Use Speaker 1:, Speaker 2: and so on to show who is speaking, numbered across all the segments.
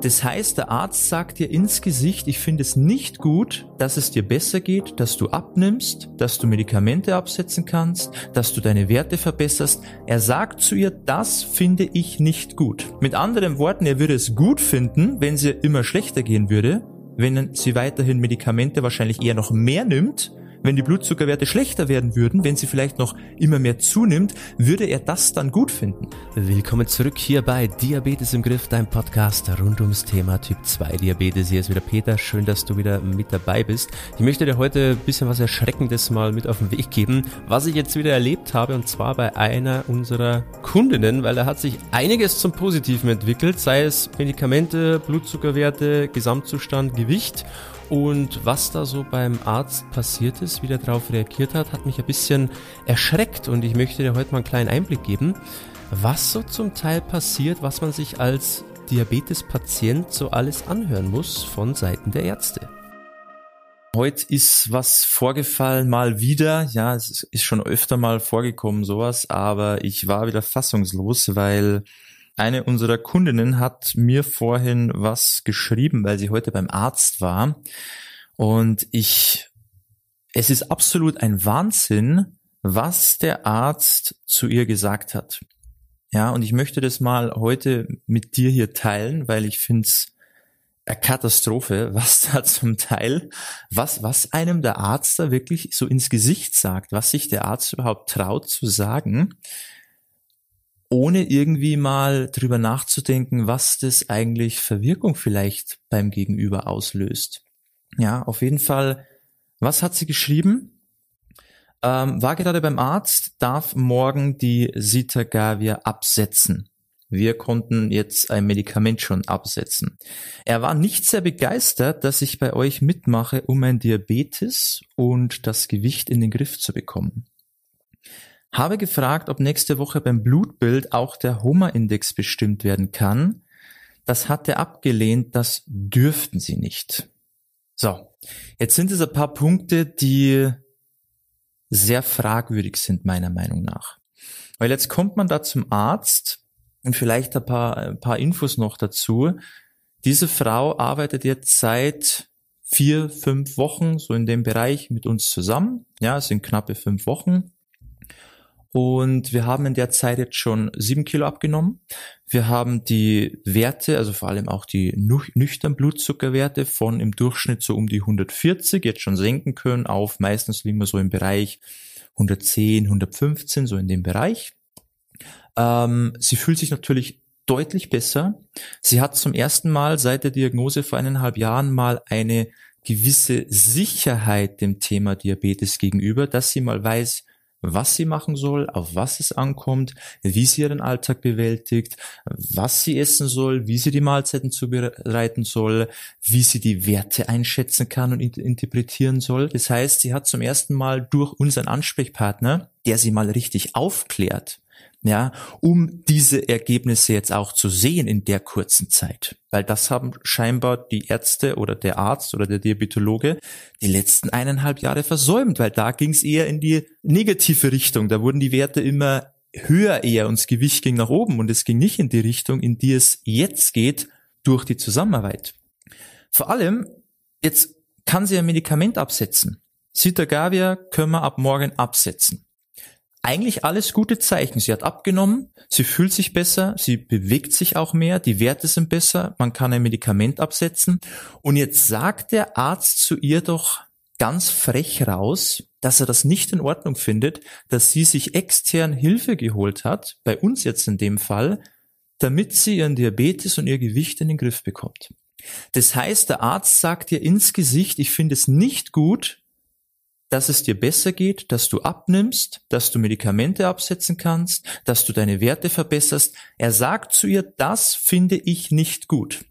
Speaker 1: Das heißt, der Arzt sagt dir ins Gesicht, ich finde es nicht gut, dass es dir besser geht, dass du abnimmst, dass du Medikamente absetzen kannst, dass du deine Werte verbesserst. Er sagt zu ihr, das finde ich nicht gut. Mit anderen Worten, er würde es gut finden, wenn ihr immer schlechter gehen würde, wenn sie weiterhin Medikamente wahrscheinlich eher noch mehr nimmt wenn die Blutzuckerwerte schlechter werden würden, wenn sie vielleicht noch immer mehr zunimmt, würde er das dann gut finden?
Speaker 2: Willkommen zurück hier bei Diabetes im Griff, dein Podcast rund ums Thema Typ 2 Diabetes. Hier ist wieder Peter, schön, dass du wieder mit dabei bist. Ich möchte dir heute ein bisschen was Erschreckendes mal mit auf den Weg geben, was ich jetzt wieder erlebt habe und zwar bei einer unserer Kundinnen, weil da hat sich einiges zum Positiven entwickelt, sei es Medikamente, Blutzuckerwerte, Gesamtzustand, Gewicht und was da so beim Arzt passiert ist, wie der darauf reagiert hat, hat mich ein bisschen erschreckt und ich möchte dir heute mal einen kleinen Einblick geben, was so zum Teil passiert, was man sich als Diabetespatient so alles anhören muss von Seiten der Ärzte.
Speaker 1: Heute ist was vorgefallen, mal wieder. Ja, es ist schon öfter mal vorgekommen, sowas, aber ich war wieder fassungslos, weil eine unserer Kundinnen hat mir vorhin was geschrieben, weil sie heute beim Arzt war. Und ich, es ist absolut ein Wahnsinn, was der Arzt zu ihr gesagt hat. Ja, und ich möchte das mal heute mit dir hier teilen, weil ich finde es eine Katastrophe, was da zum Teil, was, was einem der Arzt da wirklich so ins Gesicht sagt, was sich der Arzt überhaupt traut zu sagen ohne irgendwie mal drüber nachzudenken, was das eigentlich für Wirkung vielleicht beim Gegenüber auslöst. Ja, auf jeden Fall, was hat sie geschrieben? Ähm, war gerade beim Arzt, darf morgen die Sitagavir absetzen. Wir konnten jetzt ein Medikament schon absetzen. Er war nicht sehr begeistert, dass ich bei euch mitmache, um mein Diabetes und das Gewicht in den Griff zu bekommen. Habe gefragt, ob nächste Woche beim Blutbild auch der Homa-Index bestimmt werden kann. Das hat er abgelehnt, das dürften sie nicht. So, jetzt sind es ein paar Punkte, die sehr fragwürdig sind, meiner Meinung nach. Weil jetzt kommt man da zum Arzt und vielleicht ein paar, ein paar Infos noch dazu. Diese Frau arbeitet jetzt seit vier, fünf Wochen so in dem Bereich mit uns zusammen. Ja, es sind knappe fünf Wochen. Und wir haben in der Zeit jetzt schon sieben Kilo abgenommen. Wir haben die Werte, also vor allem auch die nüchtern Blutzuckerwerte von im Durchschnitt so um die 140 jetzt schon senken können auf meistens liegen wir so im Bereich 110, 115, so in dem Bereich. Ähm, sie fühlt sich natürlich deutlich besser. Sie hat zum ersten Mal seit der Diagnose vor eineinhalb Jahren mal eine gewisse Sicherheit dem Thema Diabetes gegenüber, dass sie mal weiß, was sie machen soll, auf was es ankommt, wie sie ihren Alltag bewältigt, was sie essen soll, wie sie die Mahlzeiten zubereiten soll, wie sie die Werte einschätzen kann und interpretieren soll. Das heißt, sie hat zum ersten Mal durch unseren Ansprechpartner, der sie mal richtig aufklärt, ja, um diese Ergebnisse jetzt auch zu sehen in der kurzen Zeit. Weil das haben scheinbar die Ärzte oder der Arzt oder der Diabetologe die letzten eineinhalb Jahre versäumt, weil da ging es eher in die negative Richtung. Da wurden die Werte immer höher eher und das Gewicht ging nach oben und es ging nicht in die Richtung, in die es jetzt geht durch die Zusammenarbeit. Vor allem, jetzt kann sie ein Medikament absetzen. Sitagavir können wir ab morgen absetzen eigentlich alles gute Zeichen. Sie hat abgenommen, sie fühlt sich besser, sie bewegt sich auch mehr, die Werte sind besser, man kann ein Medikament absetzen. Und jetzt sagt der Arzt zu ihr doch ganz frech raus, dass er das nicht in Ordnung findet, dass sie sich extern Hilfe geholt hat, bei uns jetzt in dem Fall, damit sie ihren Diabetes und ihr Gewicht in den Griff bekommt. Das heißt, der Arzt sagt ihr ins Gesicht, ich finde es nicht gut, dass es dir besser geht, dass du abnimmst, dass du Medikamente absetzen kannst, dass du deine Werte verbesserst. Er sagt zu ihr, das finde ich nicht gut.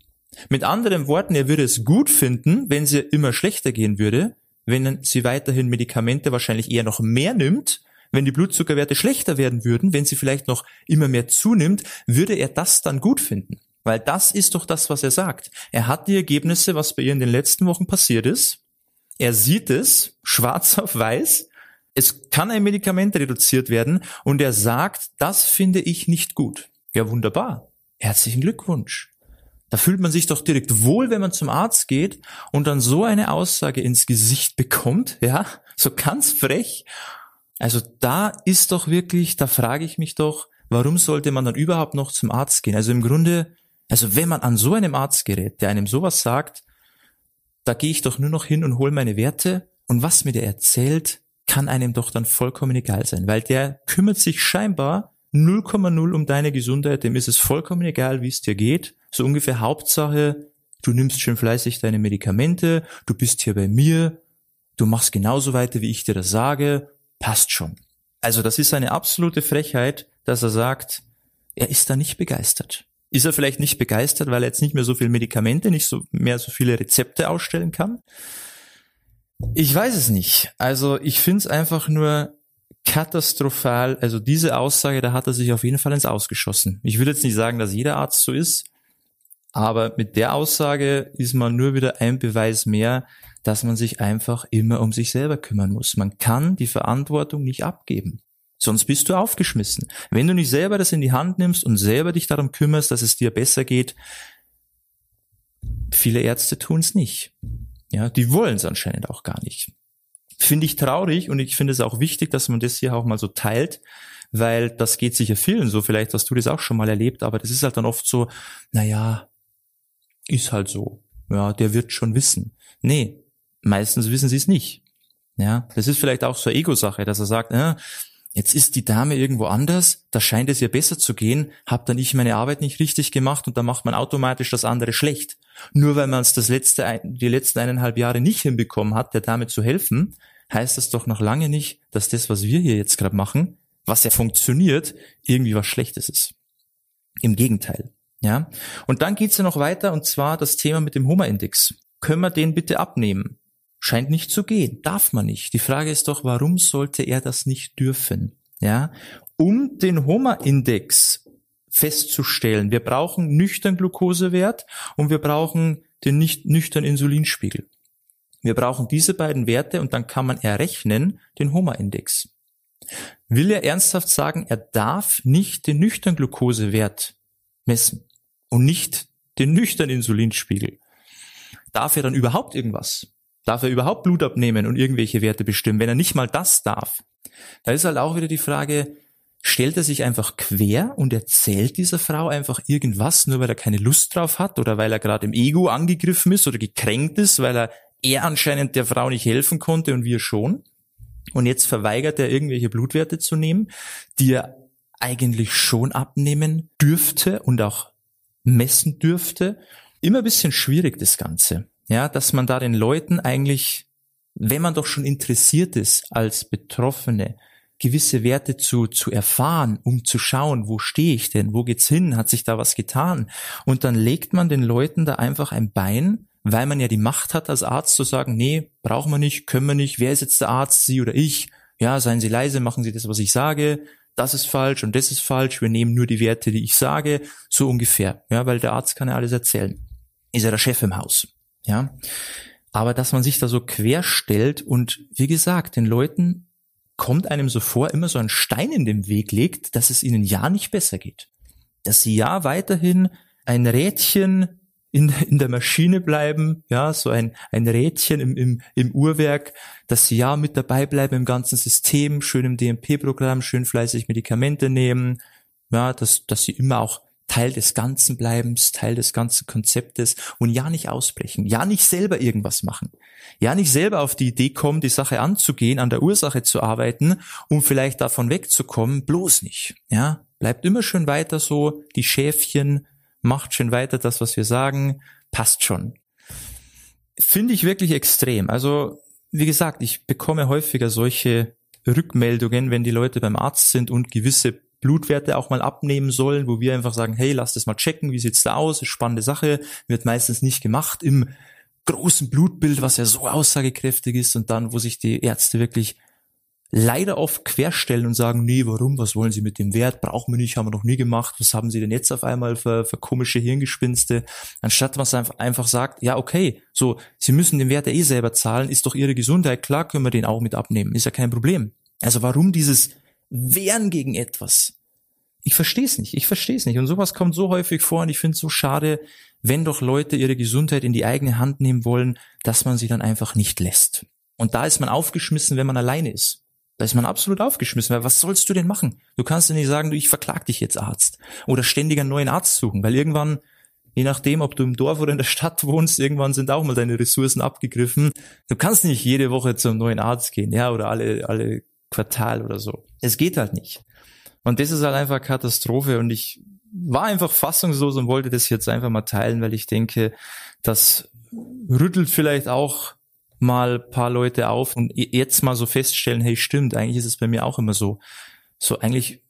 Speaker 1: Mit anderen Worten, er würde es gut finden, wenn sie immer schlechter gehen würde, wenn sie weiterhin Medikamente wahrscheinlich eher noch mehr nimmt, wenn die Blutzuckerwerte schlechter werden würden, wenn sie vielleicht noch immer mehr zunimmt, würde er das dann gut finden. Weil das ist doch das, was er sagt. Er hat die Ergebnisse, was bei ihr in den letzten Wochen passiert ist, er sieht es schwarz auf weiß. Es kann ein Medikament reduziert werden und er sagt, das finde ich nicht gut. Ja, wunderbar. Herzlichen Glückwunsch. Da fühlt man sich doch direkt wohl, wenn man zum Arzt geht und dann so eine Aussage ins Gesicht bekommt, ja, so ganz frech. Also da ist doch wirklich, da frage ich mich doch, warum sollte man dann überhaupt noch zum Arzt gehen? Also im Grunde, also wenn man an so einem Arzt gerät, der einem sowas sagt, da gehe ich doch nur noch hin und hole meine Werte und was mir der erzählt, kann einem doch dann vollkommen egal sein, weil der kümmert sich scheinbar 0,0 um deine Gesundheit, dem ist es vollkommen egal, wie es dir geht. So ungefähr Hauptsache, du nimmst schön fleißig deine Medikamente, du bist hier bei mir, du machst genauso weiter, wie ich dir das sage, passt schon. Also das ist eine absolute Frechheit, dass er sagt, er ist da nicht begeistert. Ist er vielleicht nicht begeistert, weil er jetzt nicht mehr so viele Medikamente, nicht so mehr so viele Rezepte ausstellen kann? Ich weiß es nicht. Also ich finde es einfach nur katastrophal. Also diese Aussage, da hat er sich auf jeden Fall ins Ausgeschossen. Ich will jetzt nicht sagen, dass jeder Arzt so ist, aber mit der Aussage ist man nur wieder ein Beweis mehr, dass man sich einfach immer um sich selber kümmern muss. Man kann die Verantwortung nicht abgeben. Sonst bist du aufgeschmissen. Wenn du nicht selber das in die Hand nimmst und selber dich darum kümmerst, dass es dir besser geht, viele Ärzte tun es nicht. Ja, die wollen es anscheinend auch gar nicht. Finde ich traurig und ich finde es auch wichtig, dass man das hier auch mal so teilt, weil das geht sicher vielen so. Vielleicht hast du das auch schon mal erlebt, aber das ist halt dann oft so, naja, ist halt so. Ja, der wird schon wissen. Nee, meistens wissen sie es nicht. Ja, das ist vielleicht auch so eine Ego-Sache, dass er sagt, äh, jetzt ist die Dame irgendwo anders, da scheint es ihr besser zu gehen, hab dann ich meine Arbeit nicht richtig gemacht und dann macht man automatisch das andere schlecht. Nur weil man es das letzte, die letzten eineinhalb Jahre nicht hinbekommen hat, der Dame zu helfen, heißt das doch noch lange nicht, dass das, was wir hier jetzt gerade machen, was ja funktioniert, irgendwie was Schlechtes ist. Im Gegenteil. Ja. Und dann geht's ja noch weiter, und zwar das Thema mit dem Hummer-Index. Können wir den bitte abnehmen? Scheint nicht zu gehen. Darf man nicht. Die Frage ist doch, warum sollte er das nicht dürfen? Ja. Um den Hummer-Index festzustellen. Wir brauchen nüchtern Glukosewert und wir brauchen den nicht nüchtern Insulinspiegel. Wir brauchen diese beiden Werte und dann kann man errechnen den Homa-Index. Will er ernsthaft sagen, er darf nicht den nüchtern Glukosewert messen und nicht den nüchtern Insulinspiegel? Darf er dann überhaupt irgendwas? Darf er überhaupt Blut abnehmen und irgendwelche Werte bestimmen, wenn er nicht mal das darf? Da ist halt auch wieder die Frage, stellt er sich einfach quer und erzählt dieser Frau einfach irgendwas, nur weil er keine Lust drauf hat oder weil er gerade im Ego angegriffen ist oder gekränkt ist, weil er er anscheinend der Frau nicht helfen konnte und wir schon. Und jetzt verweigert er irgendwelche Blutwerte zu nehmen, die er eigentlich schon abnehmen dürfte und auch messen dürfte. Immer ein bisschen schwierig das Ganze. Ja, dass man da den Leuten eigentlich, wenn man doch schon interessiert ist als Betroffene, gewisse Werte zu, zu erfahren, um zu schauen, wo stehe ich denn, wo geht's hin, hat sich da was getan? Und dann legt man den Leuten da einfach ein Bein, weil man ja die Macht hat als Arzt zu sagen, nee, brauchen wir nicht, können wir nicht, wer ist jetzt der Arzt, Sie oder ich? Ja, seien Sie leise, machen Sie das, was ich sage, das ist falsch und das ist falsch, wir nehmen nur die Werte, die ich sage, so ungefähr. Ja, weil der Arzt kann ja alles erzählen. Ist ja der Chef im Haus. Ja. Aber dass man sich da so quer stellt und wie gesagt, den Leuten kommt einem so vor, immer so ein Stein in den Weg legt, dass es ihnen ja nicht besser geht. Dass sie ja weiterhin ein Rädchen in, in der Maschine bleiben, ja, so ein, ein Rädchen im, im, im Uhrwerk, dass sie ja mit dabei bleiben im ganzen System, schön im DMP-Programm, schön fleißig Medikamente nehmen, ja, dass, dass sie immer auch Teil des Ganzen bleiben, Teil des ganzen Konzeptes und ja nicht ausbrechen, ja nicht selber irgendwas machen, ja nicht selber auf die Idee kommen, die Sache anzugehen, an der Ursache zu arbeiten, um vielleicht davon wegzukommen, bloß nicht, ja, bleibt immer schön weiter so, die Schäfchen, macht schön weiter das, was wir sagen, passt schon. Finde ich wirklich extrem. Also, wie gesagt, ich bekomme häufiger solche Rückmeldungen, wenn die Leute beim Arzt sind und gewisse Blutwerte auch mal abnehmen sollen, wo wir einfach sagen, hey, lass das mal checken, wie sieht's da aus, spannende Sache, wird meistens nicht gemacht im großen Blutbild, was ja so aussagekräftig ist und dann, wo sich die Ärzte wirklich leider oft querstellen und sagen, nee, warum, was wollen Sie mit dem Wert, brauchen wir nicht, haben wir noch nie gemacht, was haben Sie denn jetzt auf einmal für, für komische Hirngespinste, anstatt einfach, einfach sagt, ja, okay, so, Sie müssen den Wert ja eh selber zahlen, ist doch Ihre Gesundheit, klar können wir den auch mit abnehmen, ist ja kein Problem. Also warum dieses wehren gegen etwas. Ich verstehe es nicht, ich verstehe es nicht. Und sowas kommt so häufig vor und ich finde es so schade, wenn doch Leute ihre Gesundheit in die eigene Hand nehmen wollen, dass man sie dann einfach nicht lässt. Und da ist man aufgeschmissen, wenn man alleine ist. Da ist man absolut aufgeschmissen, weil was sollst du denn machen? Du kannst ja nicht sagen, du, ich verklag dich jetzt Arzt. Oder ständig einen neuen Arzt suchen, weil irgendwann, je nachdem, ob du im Dorf oder in der Stadt wohnst, irgendwann sind auch mal deine Ressourcen abgegriffen. Du kannst nicht jede Woche zum neuen Arzt gehen, ja, oder alle, alle Quartal oder so. Es geht halt nicht. Und das ist halt einfach Katastrophe und ich war einfach fassungslos und wollte das jetzt einfach mal teilen, weil ich denke, das rüttelt vielleicht auch mal paar Leute auf und jetzt mal so feststellen, hey, stimmt, eigentlich ist es bei mir auch immer so. So eigentlich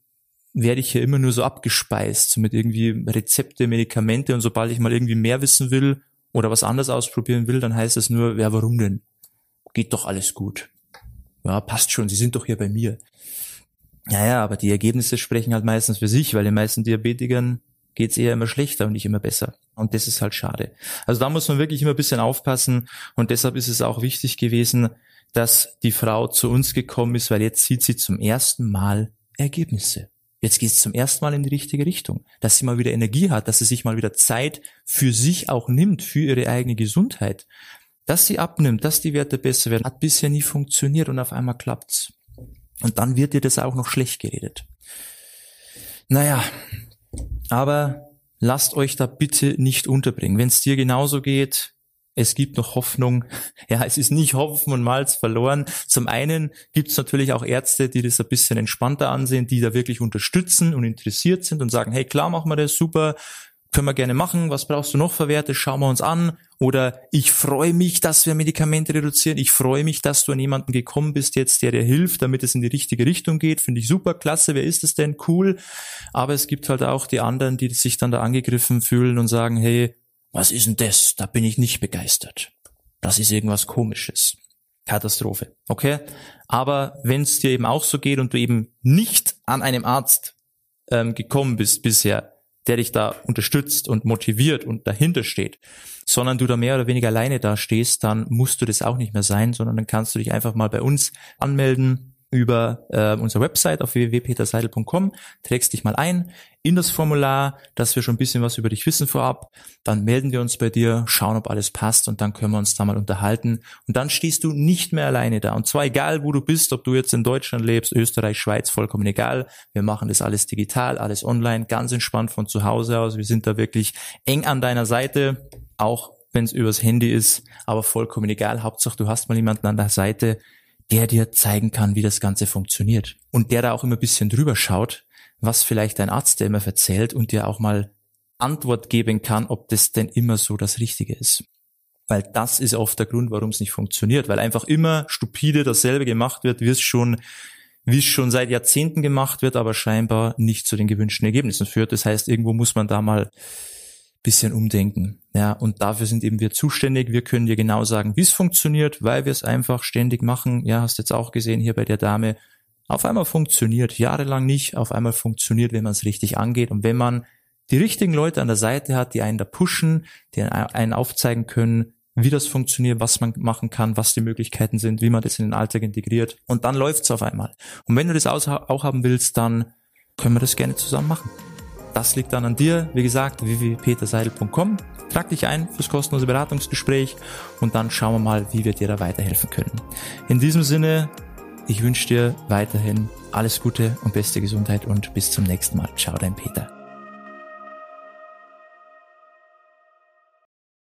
Speaker 1: werde ich hier immer nur so abgespeist mit irgendwie Rezepte, Medikamente und sobald ich mal irgendwie mehr wissen will oder was anderes ausprobieren will, dann heißt es nur, ja, warum denn? Geht doch alles gut. Ja, passt schon, Sie sind doch hier bei mir. Ja, ja, aber die Ergebnisse sprechen halt meistens für sich, weil den meisten Diabetikern geht's eher immer schlechter und nicht immer besser. Und das ist halt schade. Also da muss man wirklich immer ein bisschen aufpassen und deshalb ist es auch wichtig gewesen, dass die Frau zu uns gekommen ist, weil jetzt sieht sie zum ersten Mal Ergebnisse. Jetzt geht es zum ersten Mal in die richtige Richtung, dass sie mal wieder Energie hat, dass sie sich mal wieder Zeit für sich auch nimmt, für ihre eigene Gesundheit. Dass sie abnimmt, dass die Werte besser werden, hat bisher nie funktioniert und auf einmal klappt's. Und dann wird dir das auch noch schlecht geredet. Naja, aber lasst euch da bitte nicht unterbringen. Wenn es dir genauso geht, es gibt noch Hoffnung. Ja, es ist nicht Hopfen und Malz verloren. Zum einen gibt es natürlich auch Ärzte, die das ein bisschen entspannter ansehen, die da wirklich unterstützen und interessiert sind und sagen, hey, klar, machen wir das, super, können wir gerne machen. Was brauchst du noch für Werte? Schauen wir uns an. Oder ich freue mich, dass wir Medikamente reduzieren. Ich freue mich, dass du an jemanden gekommen bist jetzt, der dir hilft, damit es in die richtige Richtung geht. Finde ich super, klasse. Wer ist es denn? Cool. Aber es gibt halt auch die anderen, die sich dann da angegriffen fühlen und sagen, hey, was ist denn das? Da bin ich nicht begeistert. Das ist irgendwas komisches. Katastrophe. Okay? Aber wenn es dir eben auch so geht und du eben nicht an einem Arzt ähm, gekommen bist bisher, der dich da unterstützt und motiviert und dahinter steht, sondern du da mehr oder weniger alleine da stehst, dann musst du das auch nicht mehr sein, sondern dann kannst du dich einfach mal bei uns anmelden über äh, unsere Website auf www.peterseidel.com, trägst dich mal ein in das Formular, dass wir schon ein bisschen was über dich wissen vorab, dann melden wir uns bei dir, schauen, ob alles passt und dann können wir uns da mal unterhalten. Und dann stehst du nicht mehr alleine da. Und zwar egal, wo du bist, ob du jetzt in Deutschland lebst, Österreich, Schweiz, vollkommen egal, wir machen das alles digital, alles online, ganz entspannt von zu Hause aus, wir sind da wirklich eng an deiner Seite, auch wenn es übers Handy ist, aber vollkommen egal, Hauptsache du hast mal jemanden an der Seite, der dir zeigen kann, wie das Ganze funktioniert. Und der da auch immer ein bisschen drüber schaut, was vielleicht dein Arzt dir immer erzählt und dir auch mal Antwort geben kann, ob das denn immer so das Richtige ist. Weil das ist oft der Grund, warum es nicht funktioniert, weil einfach immer stupide dasselbe gemacht wird, wie es schon, wie es schon seit Jahrzehnten gemacht wird, aber scheinbar nicht zu den gewünschten Ergebnissen führt. Das heißt, irgendwo muss man da mal bisschen umdenken. Ja, und dafür sind eben wir zuständig. Wir können dir genau sagen, wie es funktioniert, weil wir es einfach ständig machen. Ja, hast jetzt auch gesehen hier bei der Dame. Auf einmal funktioniert, jahrelang nicht. Auf einmal funktioniert, wenn man es richtig angeht. Und wenn man die richtigen Leute an der Seite hat, die einen da pushen, die einen aufzeigen können, wie das funktioniert, was man machen kann, was die Möglichkeiten sind, wie man das in den Alltag integriert. Und dann läuft's auf einmal. Und wenn du das auch haben willst, dann können wir das gerne zusammen machen. Das liegt dann an dir. Wie gesagt, www.peterseidel.com. Trag dich ein fürs kostenlose Beratungsgespräch und dann schauen wir mal, wie wir dir da weiterhelfen können. In diesem Sinne, ich wünsche dir weiterhin alles Gute und beste Gesundheit und bis zum nächsten Mal. Ciao, dein Peter.